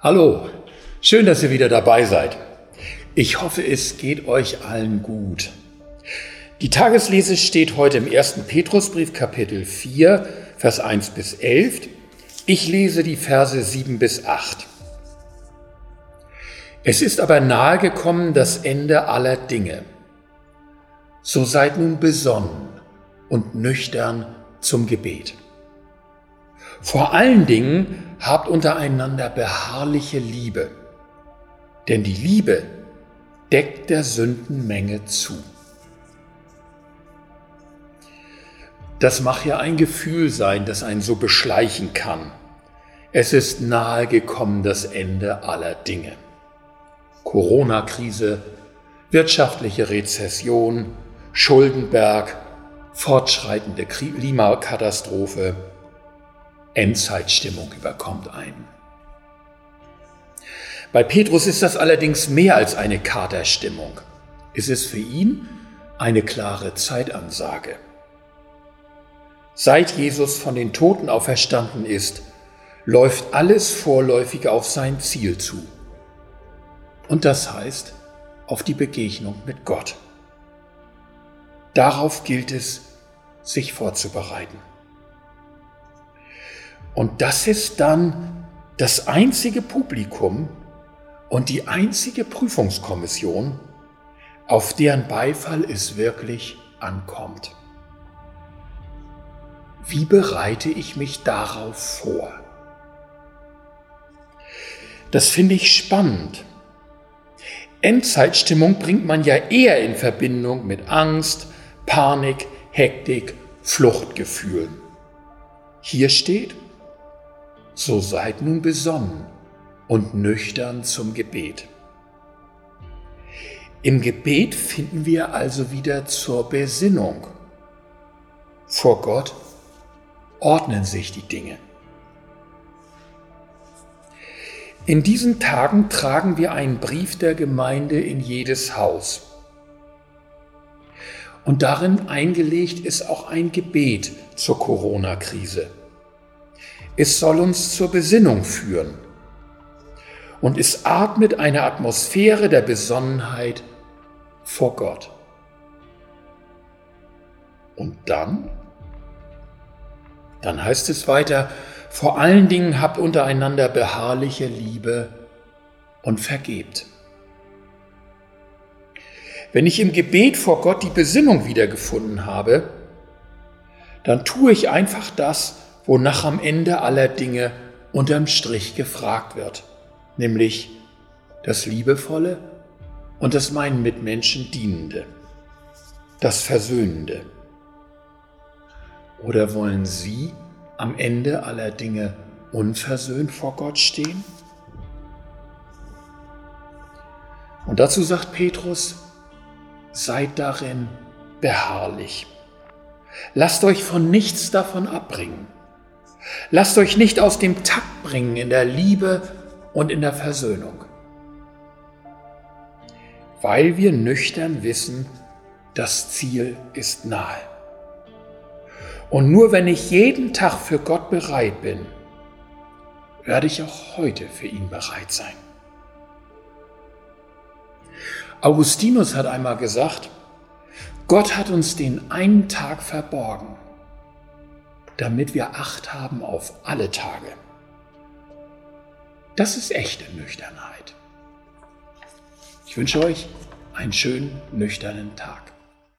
Hallo, schön, dass ihr wieder dabei seid. Ich hoffe, es geht euch allen gut. Die Tageslese steht heute im 1. Petrusbrief Kapitel 4, Vers 1 bis 11. Ich lese die Verse 7 bis 8. Es ist aber nahegekommen das Ende aller Dinge. So seid nun besonnen und nüchtern zum Gebet. Vor allen Dingen habt untereinander beharrliche Liebe, denn die Liebe deckt der Sündenmenge zu. Das mag ja ein Gefühl sein, das einen so beschleichen kann. Es ist nahe gekommen das Ende aller Dinge. Corona-Krise, wirtschaftliche Rezession, Schuldenberg, fortschreitende Klimakatastrophe, Endzeitstimmung überkommt einen. Bei Petrus ist das allerdings mehr als eine Katerstimmung. Es ist für ihn eine klare Zeitansage. Seit Jesus von den Toten auferstanden ist, läuft alles vorläufig auf sein Ziel zu. Und das heißt auf die Begegnung mit Gott. Darauf gilt es, sich vorzubereiten. Und das ist dann das einzige Publikum und die einzige Prüfungskommission, auf deren Beifall es wirklich ankommt. Wie bereite ich mich darauf vor? Das finde ich spannend. Endzeitstimmung bringt man ja eher in Verbindung mit Angst, Panik, Hektik, Fluchtgefühlen. Hier steht, so seid nun besonnen und nüchtern zum Gebet. Im Gebet finden wir also wieder zur Besinnung. Vor Gott ordnen sich die Dinge. In diesen Tagen tragen wir einen Brief der Gemeinde in jedes Haus. Und darin eingelegt ist auch ein Gebet zur Corona-Krise. Es soll uns zur Besinnung führen. Und es atmet eine Atmosphäre der Besonnenheit vor Gott. Und dann? Dann heißt es weiter, vor allen Dingen habt untereinander beharrliche Liebe und vergebt. Wenn ich im Gebet vor Gott die Besinnung wiedergefunden habe, dann tue ich einfach das, wonach am Ende aller Dinge unterm Strich gefragt wird, nämlich das Liebevolle und das meinen Mitmenschen Dienende, das Versöhnende. Oder wollen Sie am Ende aller Dinge unversöhnt vor Gott stehen? Und dazu sagt Petrus, seid darin beharrlich. Lasst euch von nichts davon abbringen. Lasst euch nicht aus dem Takt bringen in der Liebe und in der Versöhnung, weil wir nüchtern wissen, das Ziel ist nahe. Und nur wenn ich jeden Tag für Gott bereit bin, werde ich auch heute für ihn bereit sein. Augustinus hat einmal gesagt, Gott hat uns den einen Tag verborgen damit wir Acht haben auf alle Tage. Das ist echte Nüchternheit. Ich wünsche euch einen schönen, nüchternen Tag.